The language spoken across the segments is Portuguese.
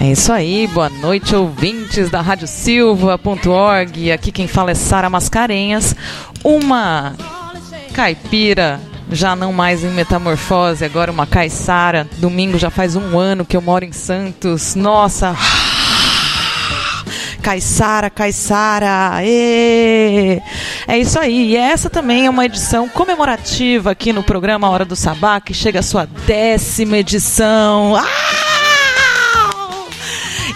É isso aí, boa noite, ouvintes da Rádio Silva.org. Aqui quem fala é Sara Mascarenhas, uma caipira já não mais em metamorfose, agora uma caiçara. Domingo já faz um ano que eu moro em Santos. Nossa! Caiçara, Caiçara, é isso aí. E essa também é uma edição comemorativa aqui no programa Hora do Sabá, que chega a sua décima edição. Ah!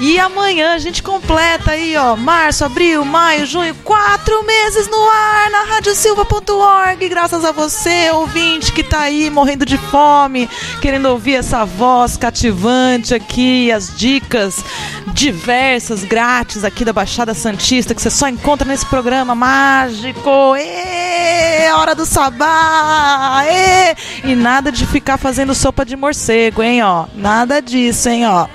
E amanhã a gente completa aí, ó, março, abril, maio, junho, quatro meses no ar na radiosilva.org, graças a você, ouvinte que tá aí morrendo de fome, querendo ouvir essa voz cativante aqui, as dicas diversas, grátis aqui da Baixada Santista, que você só encontra nesse programa mágico. Ê, hora do sabá! Ê! E nada de ficar fazendo sopa de morcego, hein, ó. Nada disso, hein, ó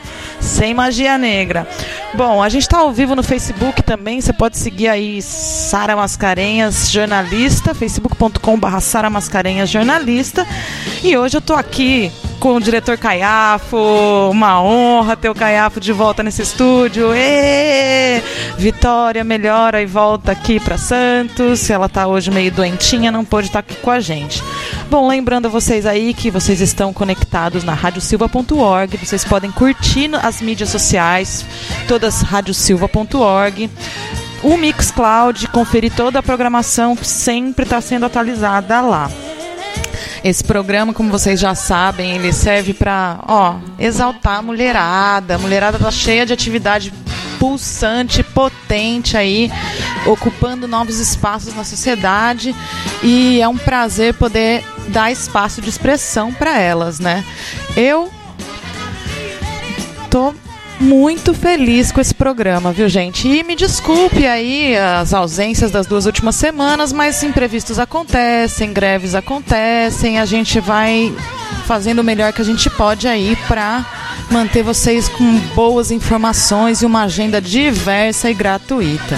sem magia negra. Bom, a gente está ao vivo no Facebook também. Você pode seguir aí Sara Mascarenhas Jornalista, facebook.com/barra Sara Mascarenhas Jornalista. E hoje eu estou aqui com o diretor Caiafo. Uma honra ter o Caiafo de volta nesse estúdio. Vitória melhora e volta aqui para Santos. Ela está hoje meio doentinha, não pôde estar tá aqui com a gente. Bom, lembrando a vocês aí que vocês estão conectados na radiosilva.org. Vocês podem curtir as mídias sociais, todas radiosilva.org o Mixcloud, conferir toda a programação que sempre está sendo atualizada lá. Esse programa, como vocês já sabem, ele serve para, ó, exaltar a mulherada. A mulherada tá cheia de atividade pulsante, potente aí, ocupando novos espaços na sociedade e é um prazer poder dar espaço de expressão para elas, né? Eu tô muito feliz com esse programa, viu, gente? E me desculpe aí as ausências das duas últimas semanas, mas imprevistos acontecem, greves acontecem, a gente vai fazendo o melhor que a gente pode aí para manter vocês com boas informações e uma agenda diversa e gratuita.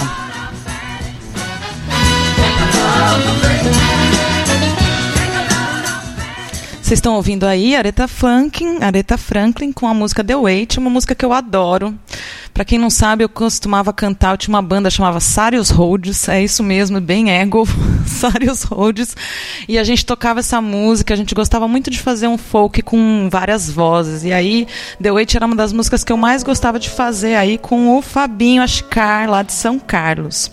Vocês estão ouvindo aí Aretha Franklin, Aretha Franklin com a música The Wait, uma música que eu adoro. Para quem não sabe, eu costumava cantar, eu tinha uma banda chamava Sarius Rhodes, é isso mesmo, bem ego, Sarius Rhodes. E a gente tocava essa música, a gente gostava muito de fazer um folk com várias vozes. E aí, The Wait era uma das músicas que eu mais gostava de fazer aí com o Fabinho Ascar, lá de São Carlos.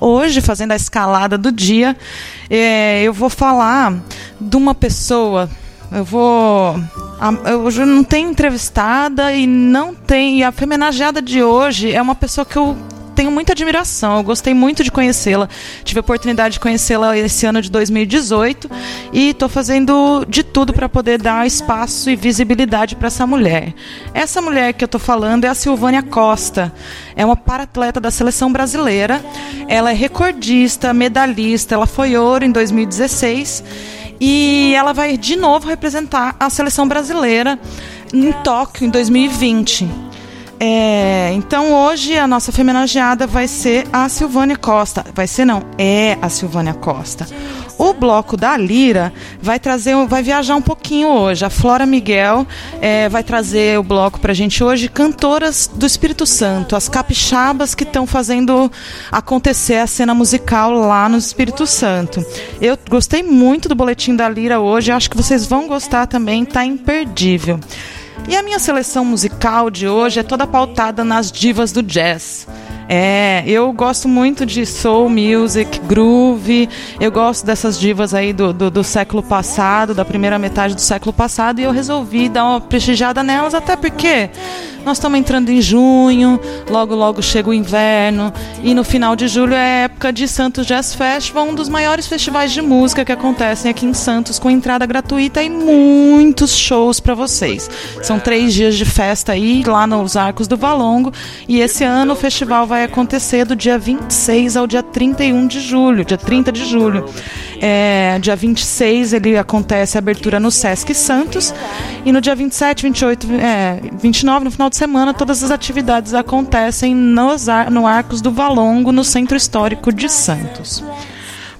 Hoje, fazendo a escalada do dia, é, eu vou falar de uma pessoa eu vou. Hoje não tenho entrevistada e não tem. E a homenageada de hoje é uma pessoa que eu tenho muita admiração. Eu gostei muito de conhecê-la. Tive a oportunidade de conhecê-la esse ano de 2018 e estou fazendo de tudo para poder dar espaço e visibilidade para essa mulher. Essa mulher que eu estou falando é a Silvânia Costa. É uma paratleta da seleção brasileira. Ela é recordista, medalhista. Ela foi ouro em 2016 e ela vai de novo representar a seleção brasileira em Tóquio em 2020. É, então hoje a nossa homenageada vai ser a Silvânia Costa. Vai ser não, é a Silvânia Costa. O bloco da Lira vai trazer, vai viajar um pouquinho hoje. A Flora Miguel é, vai trazer o bloco para a gente hoje, cantoras do Espírito Santo, as capixabas que estão fazendo acontecer a cena musical lá no Espírito Santo. Eu gostei muito do boletim da Lira hoje, acho que vocês vão gostar também, tá imperdível. E a minha seleção musical de hoje é toda pautada nas divas do jazz. É, eu gosto muito de soul music, groove. Eu gosto dessas divas aí do, do, do, século passado, da primeira metade do século passado, e eu resolvi dar uma prestigiada nelas, até porque nós estamos entrando em junho, logo logo chega o inverno, e no final de julho é época de Santos Jazz Festival, um dos maiores festivais de música que acontecem aqui em Santos, com entrada gratuita e muitos shows para vocês. São três dias de festa aí, lá nos Arcos do Valongo, e esse ano o festival vai vai acontecer do dia 26 ao dia 31 de julho, dia 30 de julho. É, dia 26 ele acontece a abertura no Sesc Santos e no dia 27, 28, é, 29, no final de semana, todas as atividades acontecem nos, no Arcos do Valongo, no Centro Histórico de Santos.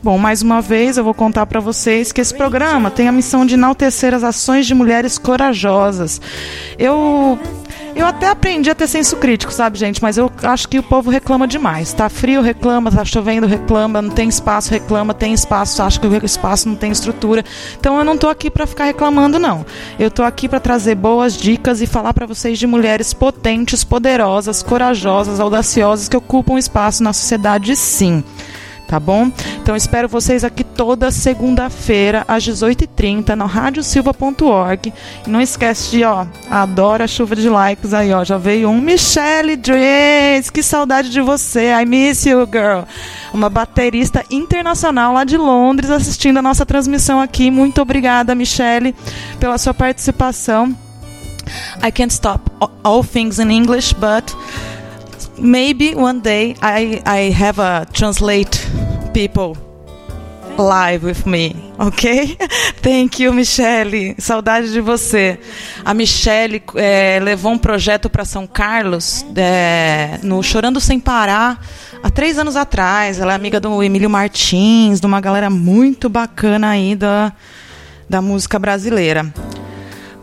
Bom, mais uma vez eu vou contar para vocês que esse programa tem a missão de enaltecer as ações de mulheres corajosas. Eu eu até aprendi a ter senso crítico, sabe, gente? Mas eu acho que o povo reclama demais. Tá frio, reclama, tá chovendo, reclama, não tem espaço, reclama, tem espaço, acha que o espaço não tem estrutura. Então eu não tô aqui para ficar reclamando, não. Eu tô aqui para trazer boas dicas e falar para vocês de mulheres potentes, poderosas, corajosas, audaciosas que ocupam espaço na sociedade, sim tá bom? Então espero vocês aqui toda segunda-feira às 18h30 no radiosilva.org. Não esquece de, ó, adoro a chuva de likes aí, ó. Já veio um Michelle Drees, que saudade de você. I miss you, girl. Uma baterista internacional lá de Londres assistindo a nossa transmissão aqui. Muito obrigada, Michelle, pela sua participação. I can't stop all things in English, but maybe one day I I have a translate people live with me, ok? Thank you, Michelle. Saudade de você. A Michelle é, levou um projeto para São Carlos é, no Chorando Sem Parar há três anos atrás. Ela é amiga do Emílio Martins, de uma galera muito bacana aí da, da música brasileira.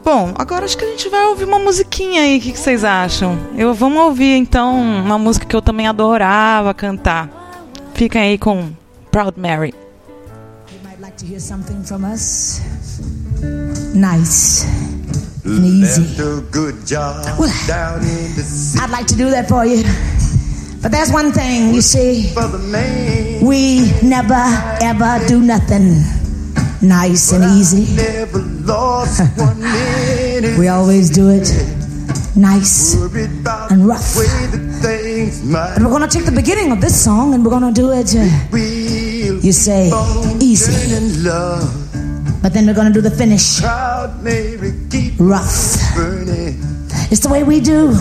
Bom, agora acho que a gente vai ouvir uma musiquinha aí. O que, que vocês acham? Eu vamos ouvir então uma música que eu também adorava cantar. Fiquem aí com Proud Mary. You might like to hear something from us. Nice and easy. Well, I'd like to do that for you. But there's one thing, you see. We never ever do nothing nice and easy. we always do it nice and rough. And we're going to take the beginning of this song and we're going to do it, uh, you say, easy. But then we're going to do the finish rough. It's the way we do.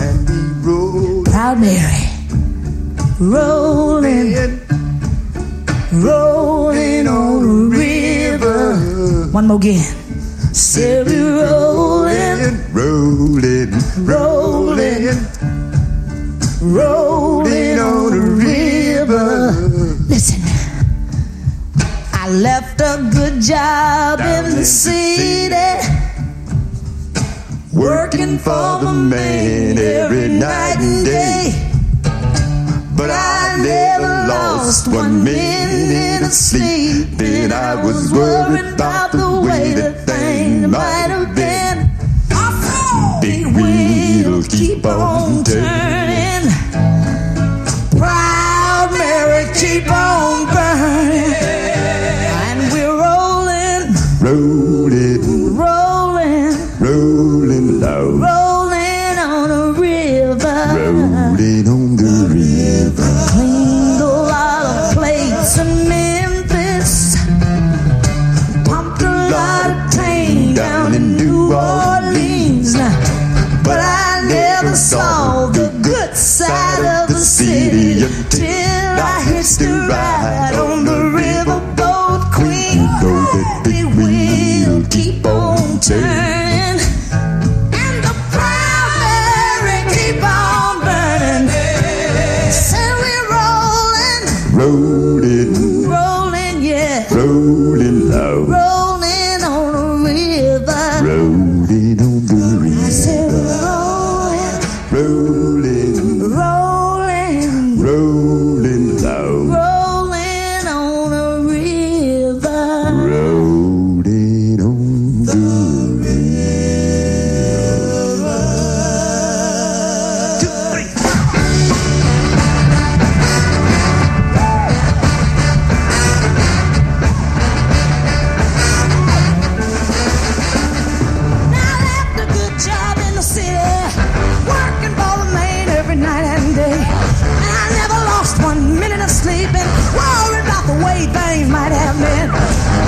Proud Mary. Rolling, rolling on. One more again. Say we rolling, rolling, rolling, rolling on the river. Listen, I left a good job in the city, working for the man every night and day. But I never lost one minute of sleep. Then I was worried about the things might have been.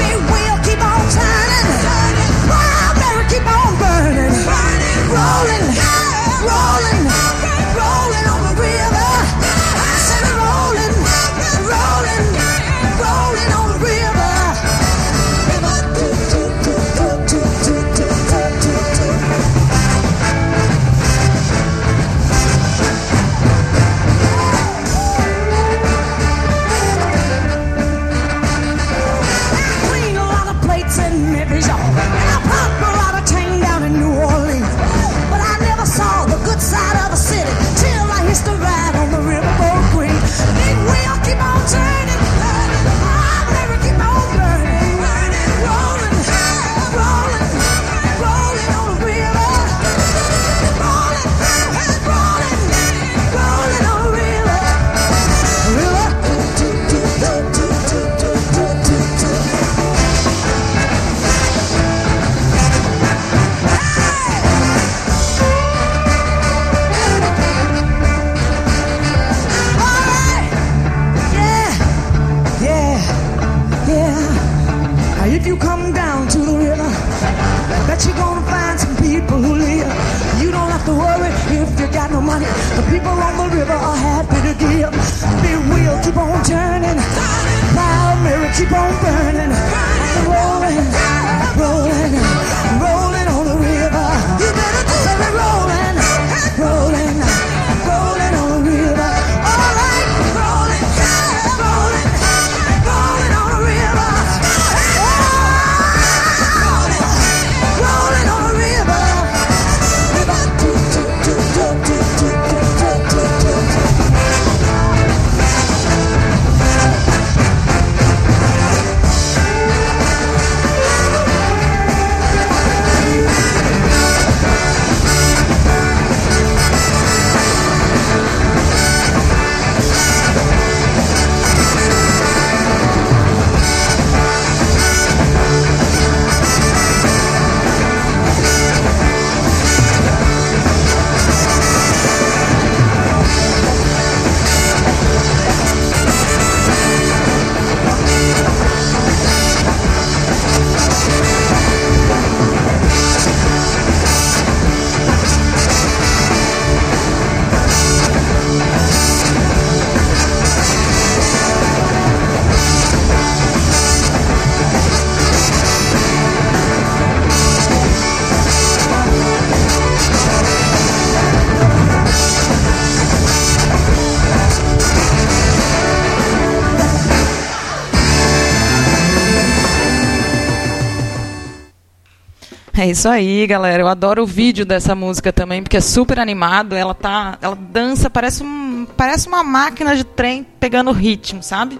É isso aí, galera. Eu adoro o vídeo dessa música também, porque é super animado. Ela tá, ela dança, parece um, parece uma máquina de trem pegando ritmo, sabe?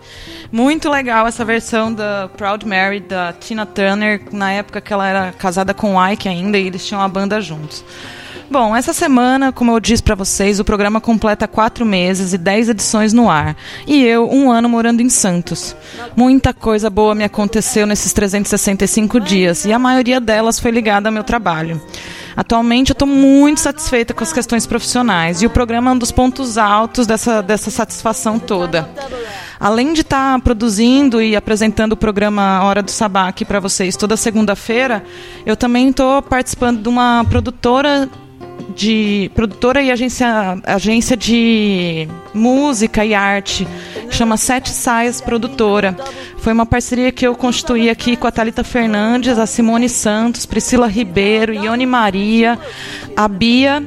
Muito legal essa versão da Proud Mary da Tina Turner, na época que ela era casada com o Ike ainda e eles tinham uma banda juntos. Bom, essa semana, como eu disse para vocês, o programa completa quatro meses e dez edições no ar. E eu, um ano morando em Santos. Muita coisa boa me aconteceu nesses 365 dias e a maioria delas foi ligada ao meu trabalho. Atualmente eu estou muito satisfeita com as questões profissionais e o programa é um dos pontos altos dessa, dessa satisfação toda. Além de estar produzindo e apresentando o programa Hora do Sabá aqui para vocês toda segunda-feira, eu também estou participando de uma produtora de produtora e agência, agência de música e arte, que chama Sete Saias Produtora. Foi uma parceria que eu constituí aqui com a Thalita Fernandes, a Simone Santos, Priscila Ribeiro, Ione Maria, a Bia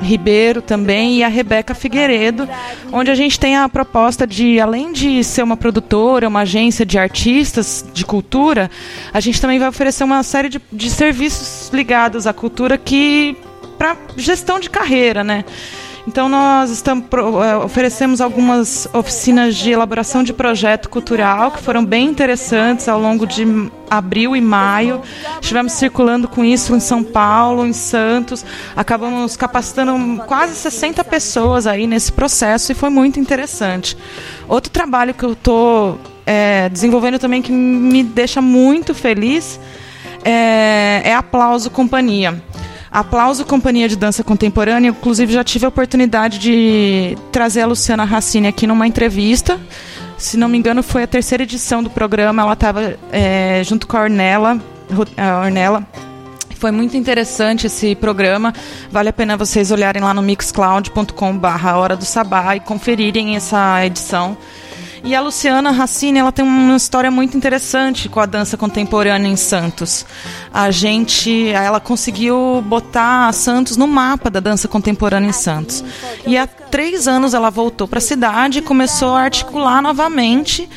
Ribeiro também e a Rebeca Figueiredo, onde a gente tem a proposta de, além de ser uma produtora, uma agência de artistas de cultura, a gente também vai oferecer uma série de, de serviços ligados à cultura que para gestão de carreira, né? Então nós estamos, oferecemos algumas oficinas de elaboração de projeto cultural que foram bem interessantes ao longo de abril e maio. Estivemos circulando com isso em São Paulo, em Santos. Acabamos capacitando quase 60 pessoas aí nesse processo e foi muito interessante. Outro trabalho que eu estou é, desenvolvendo também que me deixa muito feliz é, é Aplauso Companhia. Aplauso Companhia de Dança Contemporânea. Inclusive, já tive a oportunidade de trazer a Luciana Racine aqui numa entrevista. Se não me engano, foi a terceira edição do programa. Ela estava é, junto com a Ornella. A Ornella. Foi muito interessante esse programa. Vale a pena vocês olharem lá no mixcloud.com/barra Hora do Sabá e conferirem essa edição. E a Luciana Racine, ela tem uma história muito interessante com a dança contemporânea em Santos. A gente, ela conseguiu botar Santos no mapa da dança contemporânea em Santos. E há três anos ela voltou para a cidade e começou a articular novamente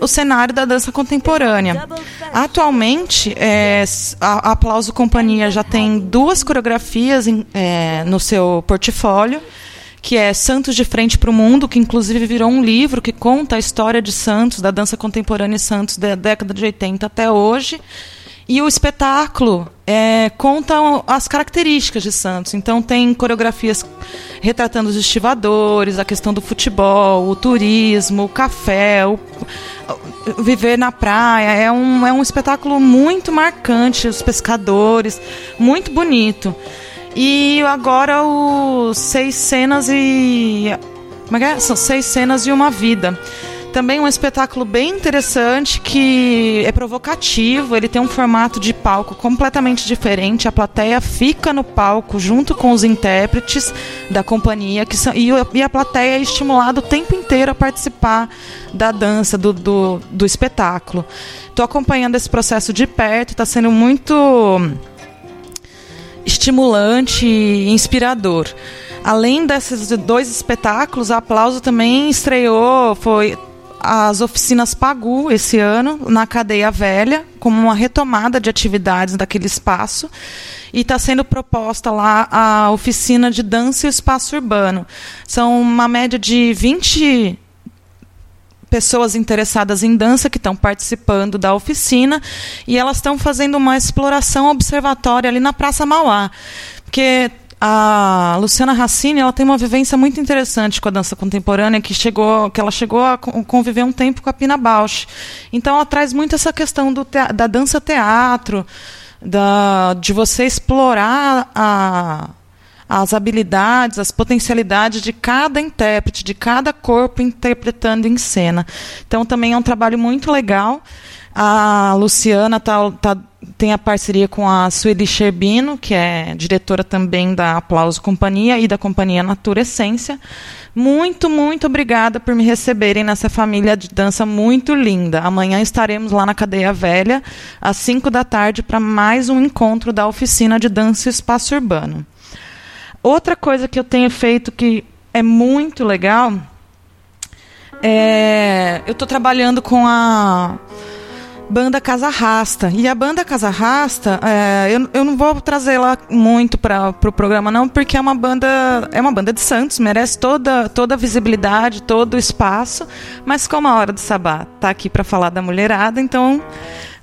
o cenário da dança contemporânea. Atualmente, é, a Aplauso Companhia já tem duas coreografias em, é, no seu portfólio que é Santos de Frente para o Mundo, que inclusive virou um livro que conta a história de Santos, da dança contemporânea em Santos, da década de 80 até hoje. E o espetáculo é, conta as características de Santos. Então, tem coreografias retratando os estivadores, a questão do futebol, o turismo, o café, o, o viver na praia. É um, é um espetáculo muito marcante, os pescadores, muito bonito. E agora os seis cenas e. Como é que é? São seis cenas e uma vida. também um espetáculo bem interessante que é provocativo. Ele tem um formato de palco completamente diferente. A plateia fica no palco junto com os intérpretes da companhia que são, e, e a plateia é estimulada o tempo inteiro a participar da dança, do, do, do espetáculo. Estou acompanhando esse processo de perto, está sendo muito estimulante e inspirador. Além desses dois espetáculos, a Aplauso também estreou, foi as oficinas Pagu esse ano na Cadeia Velha, como uma retomada de atividades daquele espaço. E está sendo proposta lá a oficina de dança e espaço urbano. São uma média de 20 pessoas interessadas em dança que estão participando da oficina e elas estão fazendo uma exploração observatória ali na Praça Mauá. Porque a Luciana Racine ela tem uma vivência muito interessante com a dança contemporânea que chegou que ela chegou a conviver um tempo com a Pina Bausch então ela traz muito essa questão do da dança teatro da, de você explorar a, as habilidades, as potencialidades de cada intérprete, de cada corpo interpretando em cena. Então também é um trabalho muito legal. A Luciana tá, tá, tem a parceria com a Sueli Sherbino, que é diretora também da Aplauso Companhia e da Companhia Natura Essência. Muito, muito obrigada por me receberem nessa família de dança muito linda. Amanhã estaremos lá na Cadeia Velha, às 5 da tarde, para mais um encontro da oficina de dança espaço urbano. Outra coisa que eu tenho feito que é muito legal é. Eu estou trabalhando com a banda Casa Rasta. E a banda Casa Rasta, é, eu, eu não vou trazê-la muito para o pro programa não, porque é uma banda é uma banda de Santos, merece toda toda a visibilidade, todo o espaço, mas como a hora do sabá tá aqui para falar da mulherada, então,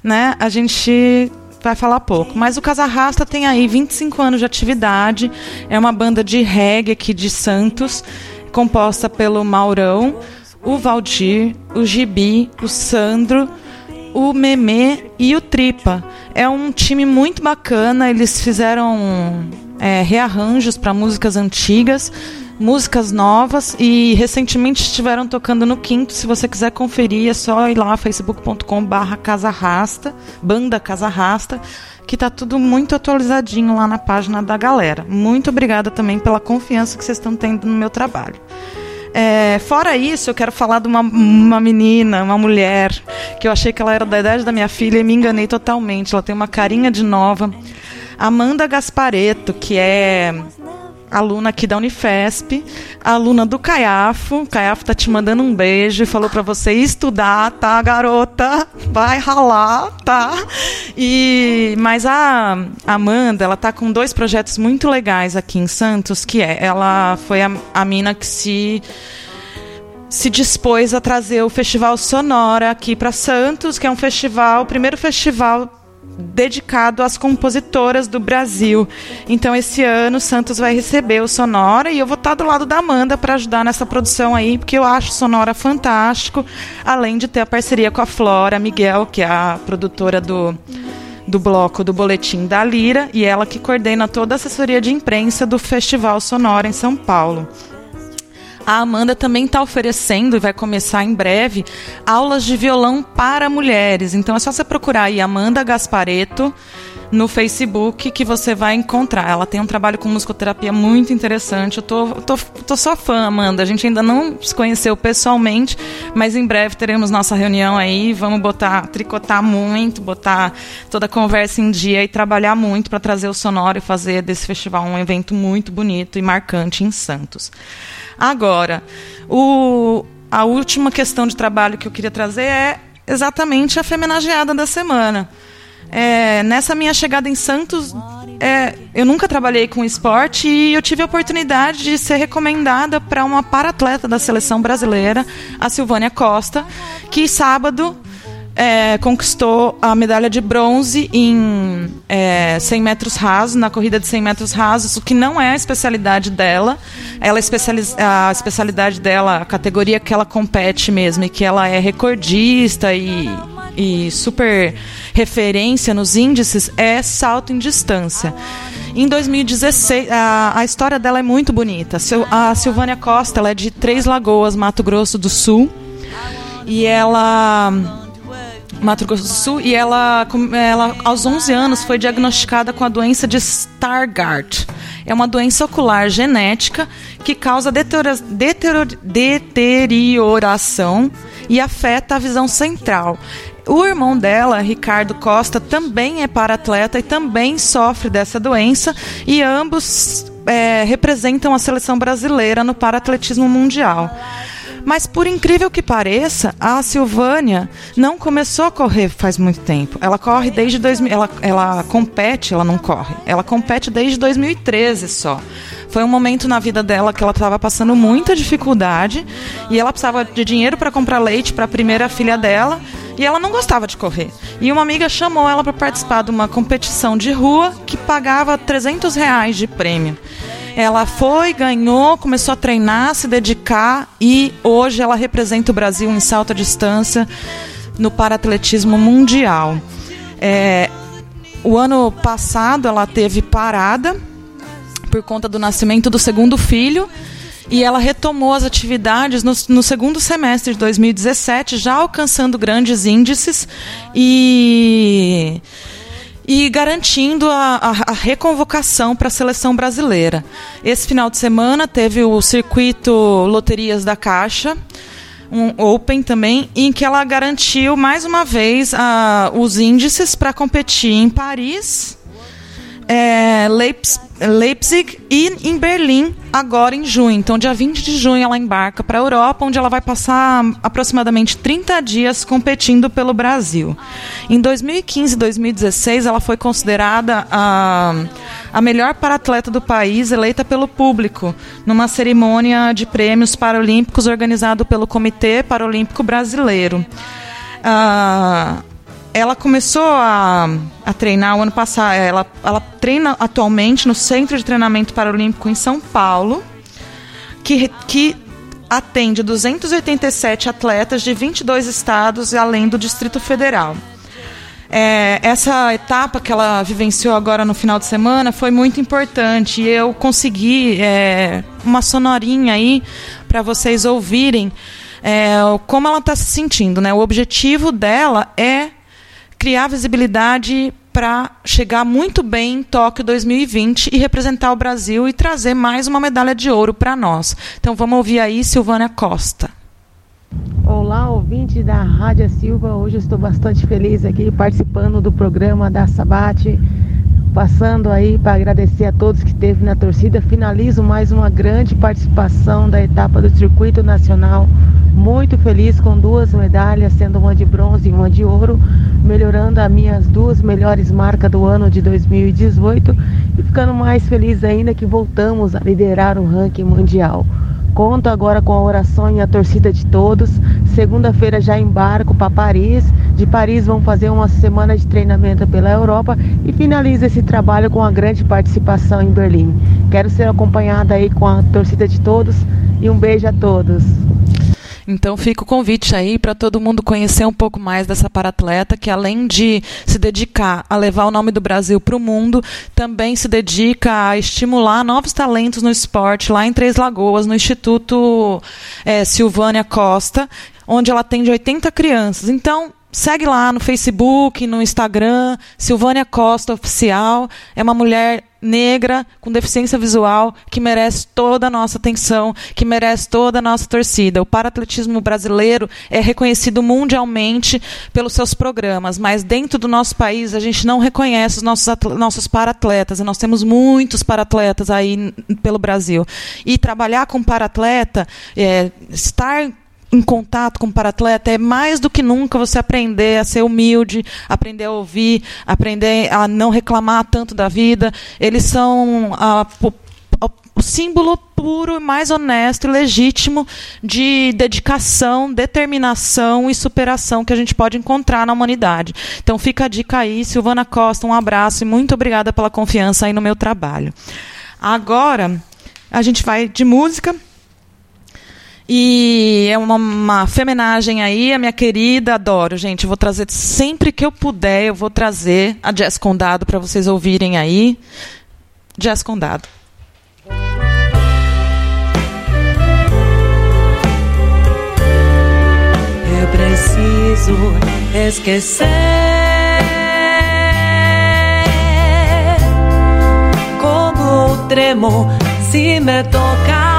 né, a gente vai falar pouco. Mas o Casa Rasta tem aí 25 anos de atividade, é uma banda de reggae aqui de Santos, composta pelo Maurão, o Valdir, o Gibi, o Sandro, o Memê e o Tripa. É um time muito bacana, eles fizeram é, rearranjos para músicas antigas, músicas novas e recentemente estiveram tocando no Quinto. Se você quiser conferir, é só ir lá facebook.com/barra banda Casa Rasta, que tá tudo muito atualizadinho lá na página da galera. Muito obrigada também pela confiança que vocês estão tendo no meu trabalho. É, fora isso, eu quero falar de uma, uma menina, uma mulher, que eu achei que ela era da idade da minha filha e me enganei totalmente. Ela tem uma carinha de nova. Amanda Gaspareto, que é aluna aqui da Unifesp, aluna do Caiafo. O Caiafo tá te mandando um beijo e falou para você estudar, tá, garota? Vai ralar, tá? E mas a Amanda, ela tá com dois projetos muito legais aqui em Santos, que é, ela foi a, a mina que se se dispôs a trazer o Festival Sonora aqui para Santos, que é um festival, o primeiro festival dedicado às compositoras do Brasil. Então, esse ano, Santos vai receber o Sonora e eu vou estar do lado da Amanda para ajudar nessa produção aí, porque eu acho Sonora fantástico, além de ter a parceria com a Flora Miguel, que é a produtora do do bloco do Boletim da Lira e ela que coordena toda a assessoria de imprensa do Festival Sonora em São Paulo. A Amanda também está oferecendo, e vai começar em breve, aulas de violão para mulheres. Então é só você procurar aí Amanda Gaspareto no Facebook que você vai encontrar. Ela tem um trabalho com musicoterapia muito interessante. Eu tô, tô, tô só fã, Amanda. A gente ainda não se conheceu pessoalmente, mas em breve teremos nossa reunião aí. Vamos botar, tricotar muito, botar toda a conversa em dia e trabalhar muito para trazer o sonoro e fazer desse festival um evento muito bonito e marcante em Santos. Agora, o, a última questão de trabalho que eu queria trazer é exatamente a femenageada da semana. É, nessa minha chegada em Santos, é, eu nunca trabalhei com esporte e eu tive a oportunidade de ser recomendada para uma para-atleta da seleção brasileira, a Silvânia Costa, que sábado é, conquistou a medalha de bronze em é, 100 metros rasos, na corrida de 100 metros rasos, o que não é a especialidade dela. Ela especializa, a especialidade dela, a categoria que ela compete mesmo, e que ela é recordista e, e super referência nos índices, é salto em distância. Em 2016, a, a história dela é muito bonita. A Silvânia Costa ela é de Três Lagoas, Mato Grosso do Sul E ela Mato Grosso do Sul, e ela, ela, aos 11 anos, foi diagnosticada com a doença de Stargardt. É uma doença ocular genética que causa deterioração e afeta a visão central. O irmão dela, Ricardo Costa, também é paratleta e também sofre dessa doença, e ambos é, representam a seleção brasileira no paratletismo mundial. Mas por incrível que pareça, a Silvânia não começou a correr faz muito tempo. Ela corre desde 2000, ela, ela compete, ela não corre. Ela compete desde 2013 só. Foi um momento na vida dela que ela estava passando muita dificuldade e ela precisava de dinheiro para comprar leite para a primeira filha dela e ela não gostava de correr. E uma amiga chamou ela para participar de uma competição de rua que pagava 300 reais de prêmio. Ela foi, ganhou, começou a treinar, se dedicar e hoje ela representa o Brasil em salto à distância no paratletismo mundial. É, o ano passado ela teve parada por conta do nascimento do segundo filho e ela retomou as atividades no, no, segundo semestre de 2017, já alcançando grandes índices e e garantindo a, a, a reconvocação para a seleção brasileira. Esse final de semana teve o circuito Loterias da Caixa, um Open também, em que ela garantiu mais uma vez a, os índices para competir em Paris é, Leipzig e em Berlim, agora em junho. Então, dia 20 de junho, ela embarca para a Europa, onde ela vai passar aproximadamente 30 dias competindo pelo Brasil. Em 2015 e 2016, ela foi considerada a, a melhor para-atleta do país, eleita pelo público, numa cerimônia de prêmios paralímpicos organizado pelo Comitê Paralímpico Brasileiro. Uh, ela começou a, a treinar o ano passado. Ela, ela treina atualmente no Centro de Treinamento Paralímpico em São Paulo, que, que atende 287 atletas de 22 estados e além do Distrito Federal. É, essa etapa que ela vivenciou agora no final de semana foi muito importante e eu consegui é, uma sonorinha aí para vocês ouvirem é, como ela está se sentindo. Né? O objetivo dela é criar visibilidade para chegar muito bem em Tóquio 2020 e representar o Brasil e trazer mais uma medalha de ouro para nós. Então vamos ouvir aí Silvânia Costa. Olá, ouvinte da Rádio Silva. Hoje estou bastante feliz aqui participando do programa da Sabate. Passando aí para agradecer a todos que esteve na torcida. Finalizo mais uma grande participação da etapa do Circuito Nacional muito feliz com duas medalhas, sendo uma de bronze e uma de ouro, melhorando as minhas duas melhores marcas do ano de 2018 e ficando mais feliz ainda que voltamos a liderar o ranking mundial. Conto agora com a oração e a torcida de todos. Segunda-feira já embarco para Paris. De Paris vão fazer uma semana de treinamento pela Europa e finalizo esse trabalho com a grande participação em Berlim. Quero ser acompanhada aí com a torcida de todos e um beijo a todos. Então fica o convite aí para todo mundo conhecer um pouco mais dessa paratleta que além de se dedicar a levar o nome do Brasil para o mundo, também se dedica a estimular novos talentos no esporte lá em Três Lagoas, no Instituto é, Silvânia Costa, onde ela atende 80 crianças. Então, segue lá no Facebook, no Instagram, Silvânia Costa Oficial. É uma mulher negra, com deficiência visual, que merece toda a nossa atenção, que merece toda a nossa torcida. O paratletismo brasileiro é reconhecido mundialmente pelos seus programas, mas dentro do nosso país a gente não reconhece os nossos, nossos paratletas, e nós temos muitos paratletas aí pelo Brasil. E trabalhar com paratleta, é, estar em contato com o paratleta é mais do que nunca você aprender a ser humilde, aprender a ouvir, aprender a não reclamar tanto da vida. Eles são a, o símbolo puro, mais honesto e legítimo de dedicação, determinação e superação que a gente pode encontrar na humanidade. Então fica a dica aí, Silvana Costa, um abraço e muito obrigada pela confiança aí no meu trabalho. Agora a gente vai de música. E é uma, uma femenagem aí, a minha querida, adoro, gente. Vou trazer sempre que eu puder, eu vou trazer a Jazz Condado para vocês ouvirem aí. Jazz Condado. Eu preciso esquecer. Como o tremo se me tocar.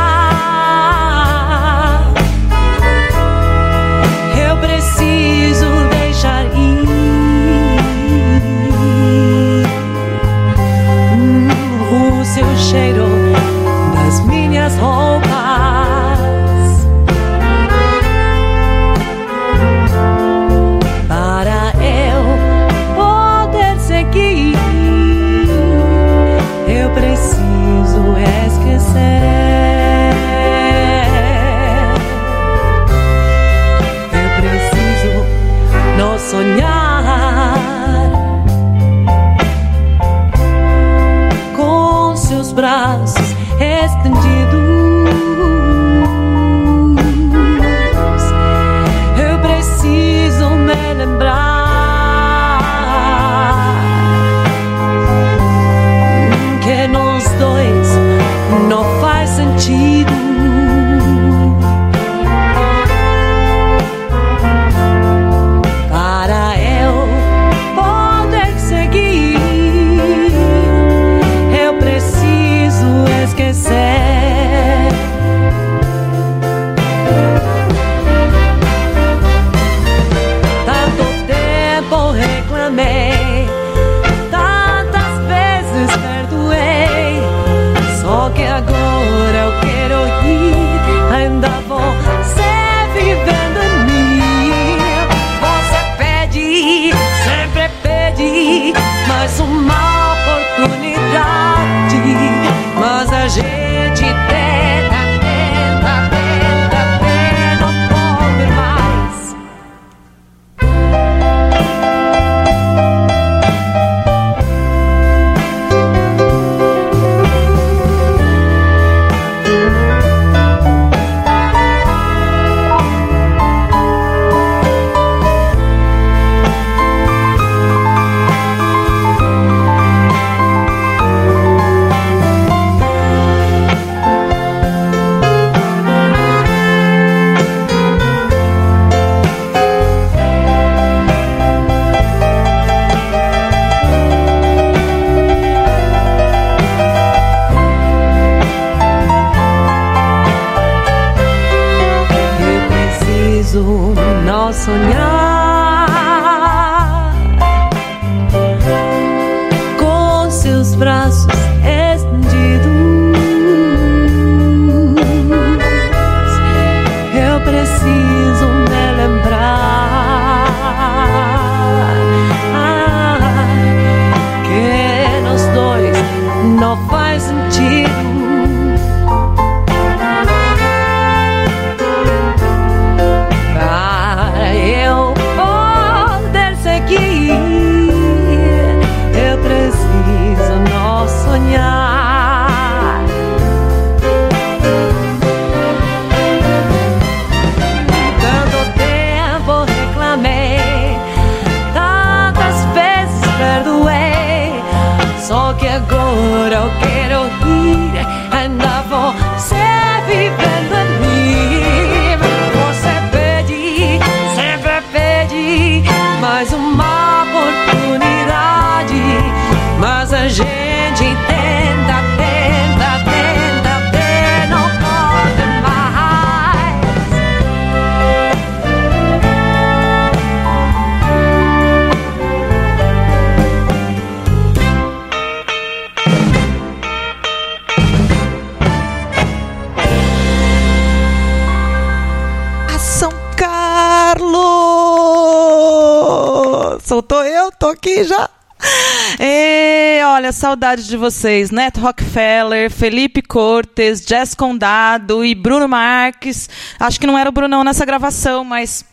Saudade de vocês. Neto Rockefeller, Felipe Cortes, Jess Condado e Bruno Marques. Acho que não era o Brunão nessa gravação, mas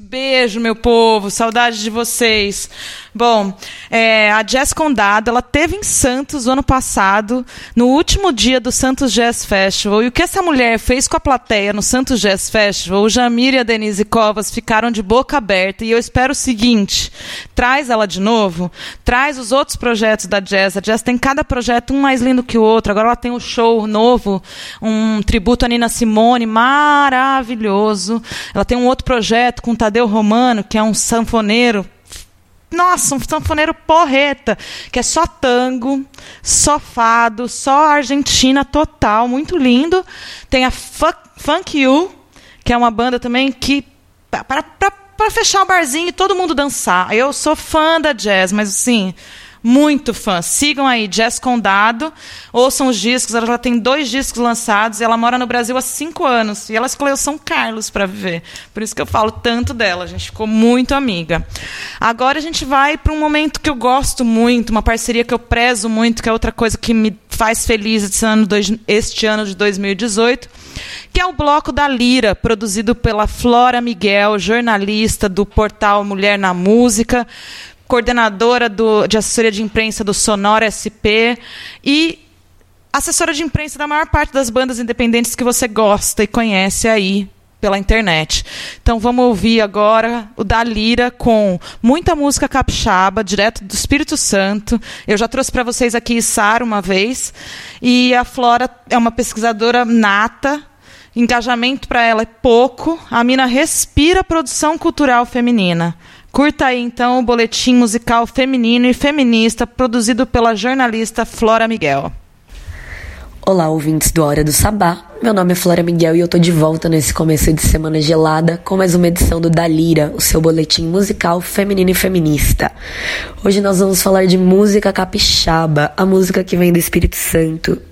beijo, meu povo. Saudade de vocês. Bom, é, a Jess Condado, ela teve em Santos o ano passado, no último dia do Santos Jazz Festival. E o que essa mulher fez com a plateia no Santos Jazz Festival, o Jamir e a Denise Covas ficaram de boca aberta. E eu espero o seguinte: traz ela de novo, traz os outros projetos da Jazz. A Jazz tem cada projeto um mais lindo que o outro. Agora ela tem um show novo, um tributo a Nina Simone, maravilhoso. Ela tem um outro projeto com Tadeu Tadeu Romano, que é um sanfoneiro nossa, um sanfoneiro porreta, que é só tango, só fado, só Argentina total, muito lindo. Tem a Funk, Funk You, que é uma banda também que para fechar o barzinho e todo mundo dançar. Eu sou fã da jazz, mas assim, muito fã. Sigam aí, Jess Condado. Ouçam os discos. Ela já tem dois discos lançados e ela mora no Brasil há cinco anos. E ela escolheu São Carlos para viver. Por isso que eu falo tanto dela. A gente ficou muito amiga. Agora a gente vai para um momento que eu gosto muito, uma parceria que eu prezo muito, que é outra coisa que me faz feliz este ano, este ano de 2018, que é o Bloco da Lira, produzido pela Flora Miguel, jornalista do portal Mulher na Música, coordenadora do, de assessoria de imprensa do Sonora SP e assessora de imprensa da maior parte das bandas independentes que você gosta e conhece aí pela internet. Então vamos ouvir agora o da Lira com muita música capixaba, direto do Espírito Santo. Eu já trouxe para vocês aqui Sara uma vez e a Flora é uma pesquisadora nata. Engajamento para ela é pouco. A mina respira produção cultural feminina. Curta aí então o boletim musical feminino e feminista produzido pela jornalista Flora Miguel. Olá, ouvintes do Hora do Sabá. Meu nome é Flora Miguel e eu tô de volta nesse começo de semana gelada com mais uma edição do Dalira, o seu boletim musical feminino e feminista. Hoje nós vamos falar de música capixaba, a música que vem do Espírito Santo,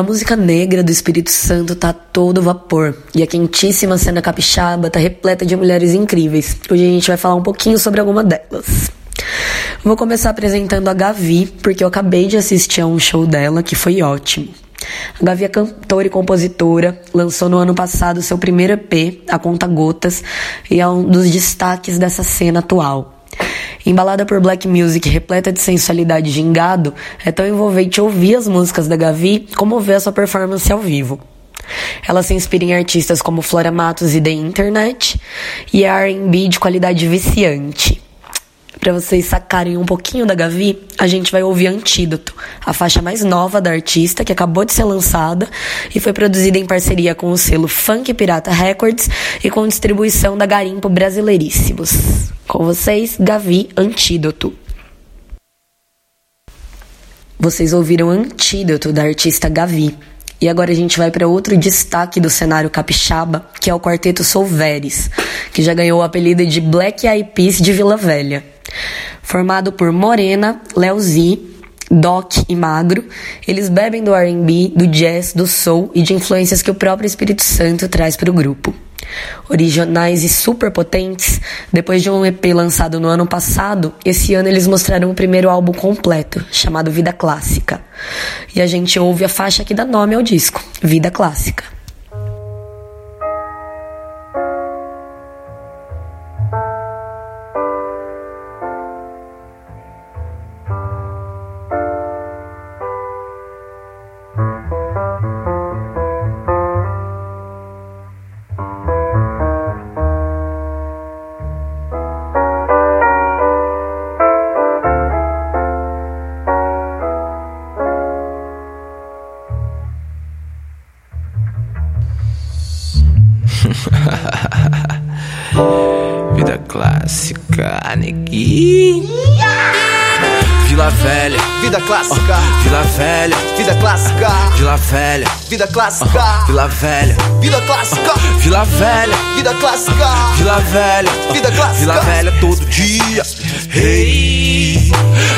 A música negra do Espírito Santo tá a todo vapor e a quentíssima cena capixaba tá repleta de mulheres incríveis. Hoje a gente vai falar um pouquinho sobre alguma delas. Vou começar apresentando a Gavi, porque eu acabei de assistir a um show dela que foi ótimo. A Gavi é cantora e compositora, lançou no ano passado seu primeiro EP, A Conta Gotas, e é um dos destaques dessa cena atual. Embalada por black music repleta de sensualidade gingado, é tão envolvente ouvir as músicas da Gavi como ver a sua performance ao vivo. Ela se inspira em artistas como Flora Matos e The Internet e é R&B de qualidade viciante. Para vocês sacarem um pouquinho da Gavi, a gente vai ouvir Antídoto, a faixa mais nova da artista que acabou de ser lançada e foi produzida em parceria com o selo Funk Pirata Records e com distribuição da Garimpo Brasileiríssimos. Com vocês, Gavi Antídoto. Vocês ouviram Antídoto da artista Gavi. E agora a gente vai para outro destaque do cenário capixaba, que é o quarteto Solveres, que já ganhou o apelido de Black Eyed Peas de Vila Velha. Formado por Morena, Leozi, Doc e Magro, eles bebem do R&B, do jazz, do soul e de influências que o próprio Espírito Santo traz para o grupo. Originais e super potentes, depois de um EP lançado no ano passado, esse ano eles mostraram o primeiro álbum completo, chamado Vida Clássica. E a gente ouve a faixa que dá nome ao disco, Vida Clássica. Vida clássica, Vila Velha, vida clássica, Vila Velha, vida clássica, Vila Velha, Vida clássica. Vila Velha todo dia. Hey,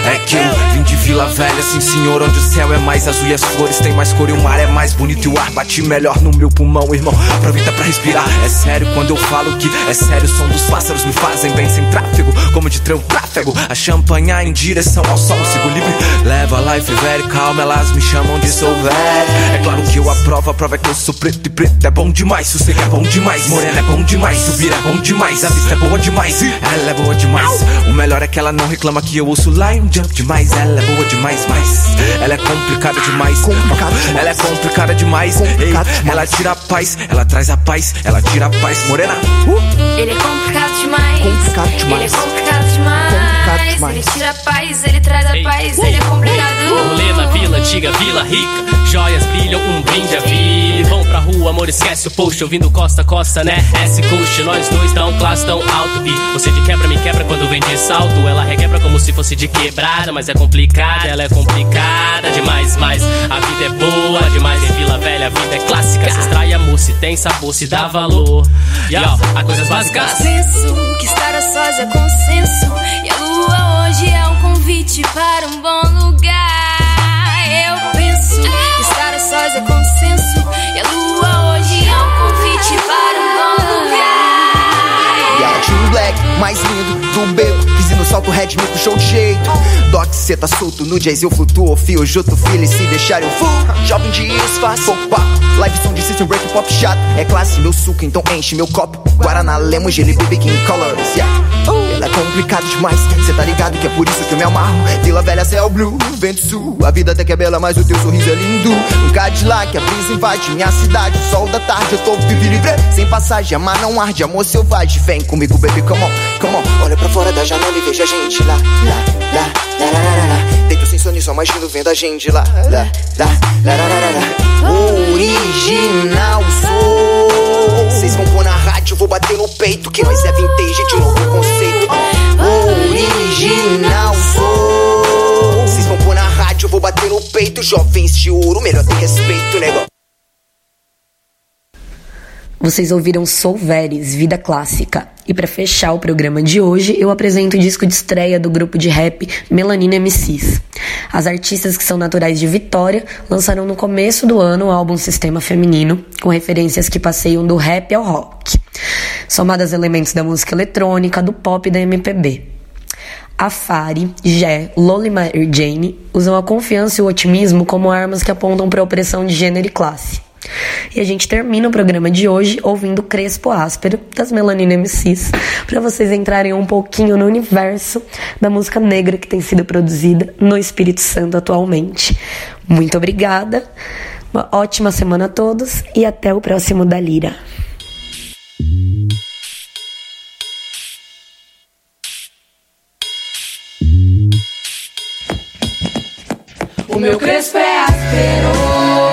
é que eu vim de Vila Velha, sim senhor, onde o céu é mais azul e as flores têm mais cor e o mar é mais bonito e o ar bate melhor no meu pulmão, irmão. Aproveita pra respirar. É sério quando eu falo que é sério, o som dos pássaros me fazem bem sem tráfego, como de trem tráfego. A champanhe em direção ao sol, sigo livre. Leva life very calma, elas me chamam de sou velho. É claro que eu aprovo, a prova é que eu sou preto e preto é bom demais. Sossego é bom demais, morena é bom demais, subir é bom demais, a vista é boa demais, ela é boa demais. O melhor é que ela não reclama que eu ouço Lion Jump demais, ela é boa demais, mas ela é complicada demais. Complicado demais. Ela é complicada demais. Complicado Ei, demais. ela tira a paz, ela traz a paz, ela tira a paz, morena. Uh! Ele é complicado demais. Complicado demais. Ele é complicado demais. Complicado demais. Ele tira a paz, ele traz a Ei. paz, ele é complicado. Rolê na vila antiga, vila rica. Joias brilham, um brinde a vida. Vão pra rua, amor, esquece o post. Ouvindo costa a costa, né? S coach, nós dois tão classe tão alto. E você de quebra me quebra quando vem de salto. Ela requebra como se fosse de quebrada. Mas é complicada, ela é complicada demais. Mas a vida é boa demais. Em Vila Velha, a vida é clássica. Se extrai amor, se tem sabor, se dá valor. Yo, há coisas básicas. Penso que estar a sós é consenso. E a lua hoje é um convite para um bom lugar. Eu penso que estar a sós é consenso. E a lua hoje é um convite para um bom lugar. Um black mais lindo do beco. Quis ir no salto red, me puxou de jeito. Doc, cê tá solto no jazz, eu flutuo, fio, juto, filho, e se deixar eu full. Jovem de espaço, pouco papo. Live som de system break pop chato. É classe, meu suco, então enche meu copo. Guaraná, Lemos, Gelo, Baby King Colors, yeah. Ela é complicado demais, cê tá ligado que é por isso que eu me amarro. Vila Velha, céu blue, vento sul. A vida até que é bela, mas o teu sorriso é lindo. Um Cadillac, a brisa invade minha cidade. O sol da tarde, eu tô vivo e livre. Sem passagem, amar não arde, amor selvagem. Vem comigo, baby, come on, come on. Olha pra fora da janela e veja a gente lá, lá, lá, lá, lá, lá, lá. Deito sem sono e só imagino vendo a gente lá, lá, lá, lá, lá, lá, lá. Original sou. Vocês vão pôr na rádio, vou bater no peito. Que nós é vintage de novo conceito. Original sou. Vocês vão pôr na rádio, vou bater no peito. Jovens de ouro, melhor ter respeito, negócio. Vocês ouviram Soul Veres, Vida Clássica. E para fechar o programa de hoje, eu apresento o disco de estreia do grupo de rap Melanina MCs. As artistas que são naturais de Vitória lançaram no começo do ano o álbum Sistema Feminino, com referências que passeiam do rap ao rock, somadas elementos da música eletrônica, do pop e da MPB. A Fari, Jé, Lolima e Jane usam a confiança e o otimismo como armas que apontam para a opressão de gênero e classe. E a gente termina o programa de hoje ouvindo Crespo Áspero, das Melanina MCs, para vocês entrarem um pouquinho no universo da música negra que tem sido produzida no Espírito Santo atualmente. Muito obrigada, uma ótima semana a todos e até o próximo da Lira. O meu crespo é áspero.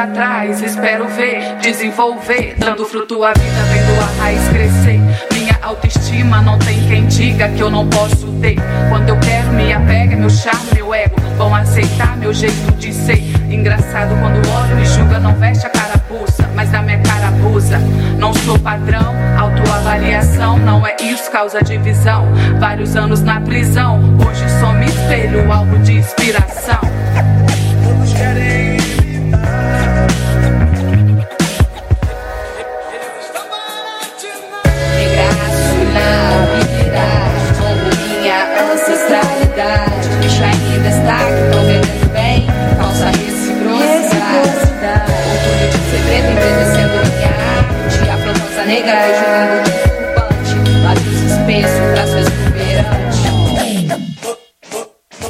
Atrás. Espero ver, desenvolver, dando fruto à vida, vendo a raiz crescer. Autoestima não tem quem diga que eu não posso ter. Quando eu quero, me apega, meu charme, meu ego. Vão aceitar meu jeito de ser. Engraçado quando olho me julga, não veste a carapuça, mas da minha cara abusa. Não sou padrão, autoavaliação, não é isso, causa divisão. Vários anos na prisão, hoje só me espelho, algo de inspiração. Negra jogando desculpante. Lábios espessos, braço exuberante.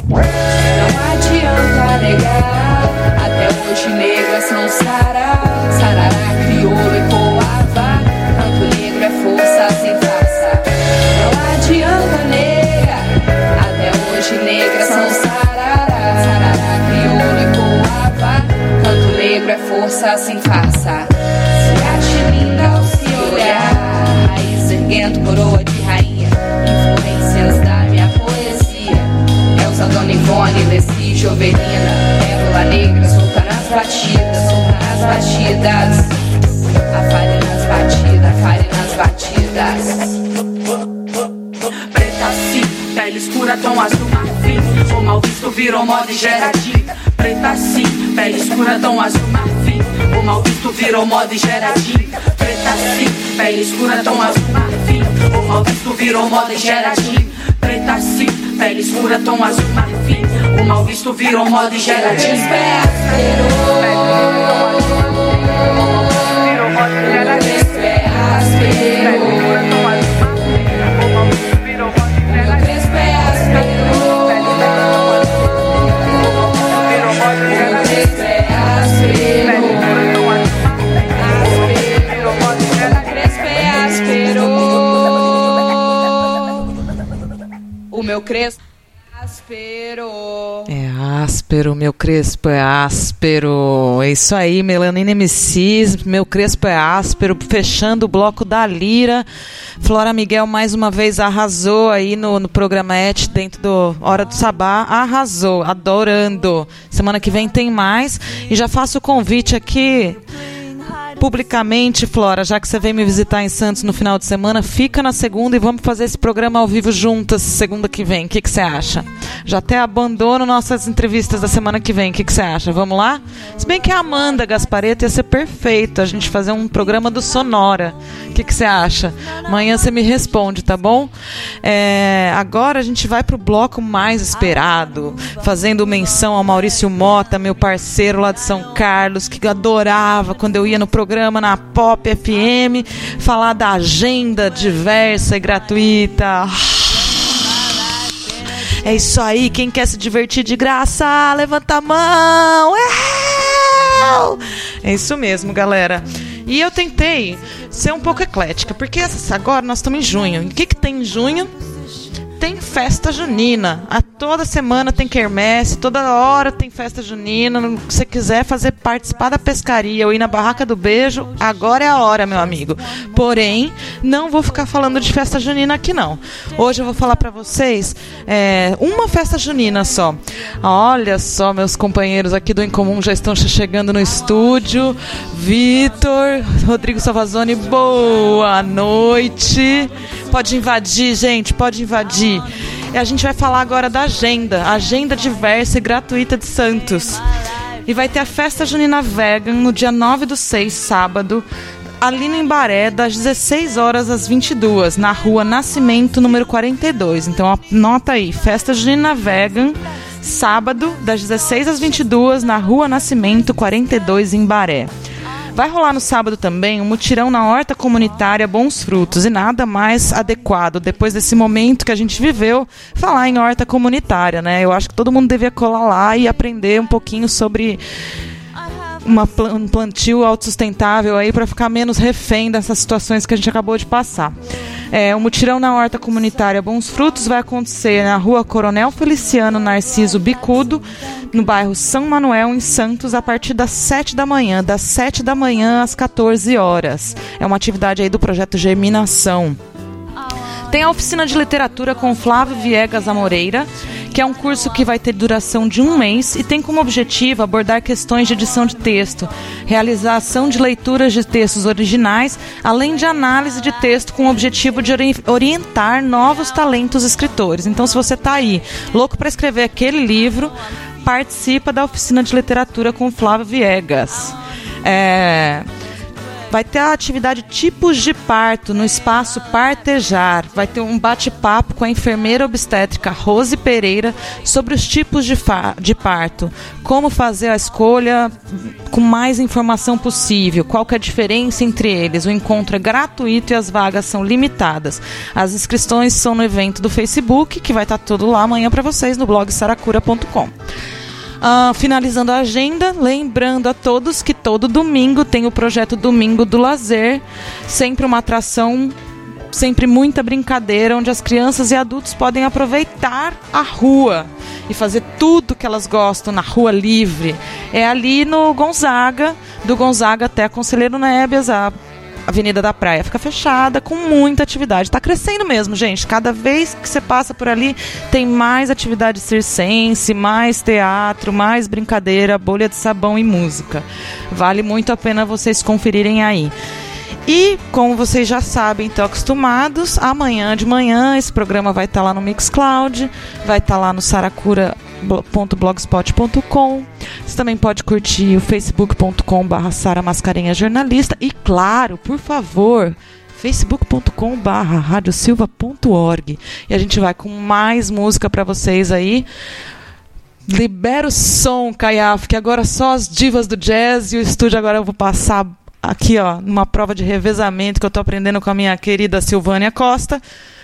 Não adianta negar, até hoje negras são sará. Sarará, crioulo e coava. Canto negro é força sem faça. Não adianta negar, até hoje negras são sarará. Sarará, crioulo e coava. Canto negro é força sem faça. Erguendo coroa de rainha. Influências da minha poesia. Elza, Dona Ivone, Leci, Jovelina Pérola negra, solta nas batidas, solta nas batidas A falha nas batidas, a falha nas batidas Preta sim, pele escura, tom azul marfim. O mal visto virou moda e gera dica. Preta sim, pele escura, tom azul marfim. O mal visto virou moda e gera dica. Preta sim, pele escura, tom azul marfim. O mal visto virou moda e gera dica. Preta sim, pele escura, tom azul marfim. O mal visto virou moda e gera dica. O meu crespo é áspero. É áspero, meu crespo é áspero. É isso aí, Melanina MCs, meu crespo é áspero, fechando o bloco da Lira. Flora Miguel mais uma vez arrasou aí no, no programete dentro do Hora do Sabá. Arrasou, adorando. Semana que vem tem mais. E já faço o convite aqui publicamente, Flora, já que você vem me visitar em Santos no final de semana, fica na segunda e vamos fazer esse programa ao vivo juntas segunda que vem. O que, que você acha? Já até abandono nossas entrevistas da semana que vem. O que, que você acha? Vamos lá? Se bem que a Amanda Gaspareto ia ser perfeito a gente fazer um programa do Sonora. O que, que você acha? Amanhã você me responde, tá bom? É, agora a gente vai pro bloco mais esperado, fazendo menção ao Maurício Mota, meu parceiro lá de São Carlos, que adorava quando eu ia no programa na Pop FM, falar da agenda diversa e gratuita. É isso aí, quem quer se divertir de graça, levanta a mão. É isso mesmo, galera. E eu tentei ser um pouco eclética, porque agora nós estamos em junho. O que, que tem em junho? Tem festa junina. A toda semana tem quermesse, toda hora tem festa junina. Se você quiser fazer participar da pescaria ou ir na barraca do beijo, agora é a hora, meu amigo. Porém, não vou ficar falando de festa junina aqui não. Hoje eu vou falar para vocês é, uma festa junina só. Olha só, meus companheiros aqui do Incomum já estão chegando no estúdio. Vitor, Rodrigo Salvazone, boa noite. Pode invadir, gente, pode invadir. E a gente vai falar agora da agenda, agenda diversa e gratuita de Santos. E vai ter a festa junina vegan no dia 9 do 6, sábado, ali no Embaré, das 16 horas às 22, na rua Nascimento, número 42. Então anota aí, festa junina vegan, sábado, das 16 às 22, na rua Nascimento, 42, em Baré. Vai rolar no sábado também um mutirão na horta comunitária Bons Frutos e nada mais adequado depois desse momento que a gente viveu falar em horta comunitária, né? Eu acho que todo mundo devia colar lá e aprender um pouquinho sobre uma, um plantio autossustentável aí para ficar menos refém dessas situações que a gente acabou de passar. É, o mutirão na horta comunitária Bons Frutos vai acontecer na rua Coronel Feliciano Narciso Bicudo, no bairro São Manuel, em Santos, a partir das 7 da manhã, das 7 da manhã às 14 horas. É uma atividade aí do projeto Germinação. Tem a oficina de literatura com Flávio Viegas Amoreira, que é um curso que vai ter duração de um mês e tem como objetivo abordar questões de edição de texto, realização de leituras de textos originais, além de análise de texto com o objetivo de orientar novos talentos escritores. Então, se você está aí louco para escrever aquele livro, participa da oficina de literatura com Flávio Viegas. É, Vai ter a atividade tipos de parto no espaço Partejar. Vai ter um bate-papo com a enfermeira obstétrica Rose Pereira sobre os tipos de, de parto, como fazer a escolha com mais informação possível, qual que é a diferença entre eles. O encontro é gratuito e as vagas são limitadas. As inscrições são no evento do Facebook, que vai estar tudo lá amanhã para vocês no blog saracura.com. Uh, finalizando a agenda, lembrando a todos que todo domingo tem o projeto Domingo do Lazer, sempre uma atração sempre muita brincadeira, onde as crianças e adultos podem aproveitar a rua e fazer tudo que elas gostam na rua livre. É ali no Gonzaga, do Gonzaga até Conselheiro Nébias, a Avenida da Praia fica fechada com muita atividade. Está crescendo mesmo, gente. Cada vez que você passa por ali, tem mais atividade circense, mais teatro, mais brincadeira, bolha de sabão e música. Vale muito a pena vocês conferirem aí. E, como vocês já sabem, estão acostumados, amanhã de manhã esse programa vai estar lá no Mixcloud, vai estar lá no saracura.blogspot.com. Você também pode curtir o facebook.com.br Sara Mascarenha Jornalista. E, claro, por favor, facebook.com.br radiosilva.org. E a gente vai com mais música para vocês aí. Libera o som, Caiaf, que agora só as divas do jazz e o estúdio agora eu vou passar aqui, ó, numa prova de revezamento que eu estou aprendendo com a minha querida Silvânia Costa.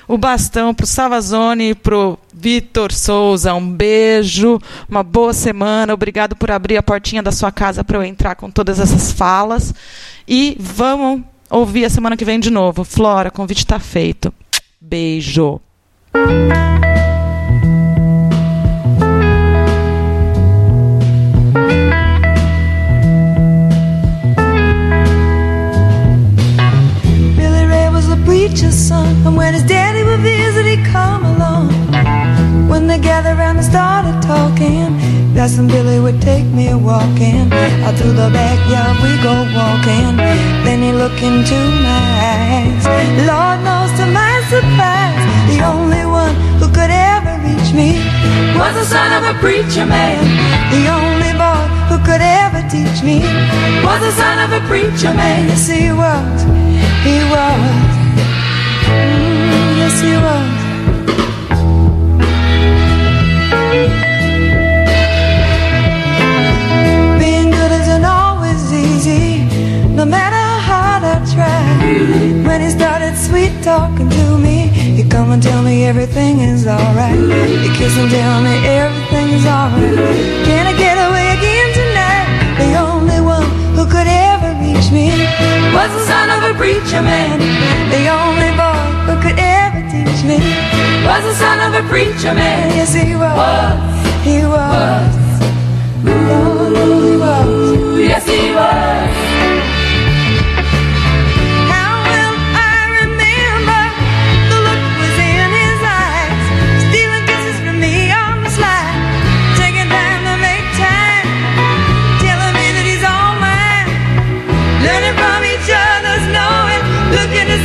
O bastão para o Savazone e para o Vitor Souza. Um beijo, uma boa semana. Obrigado por abrir a portinha da sua casa para eu entrar com todas essas falas. E vamos ouvir a semana que vem de novo. Flora, convite está feito. Beijo. preacher's son. And when his daddy come along. When they gathered around and started talking, Cousin Billy would take me walking. Out through the backyard we go walking. Then he looked into my eyes. Lord knows to my surprise, the only one who could ever reach me was the son of a preacher man. The only boy who could ever teach me was the son of a preacher man. Yes, he was. He was. Mm, yes, he was. Everything is alright. He kiss and tell me everything is alright. Can I get away again tonight? The only one who could ever reach me was the son of a preacher man. The only boy who could ever teach me was the son of a preacher man. Yes, he was. Was. He was. Ooh, he was. Yes, he was.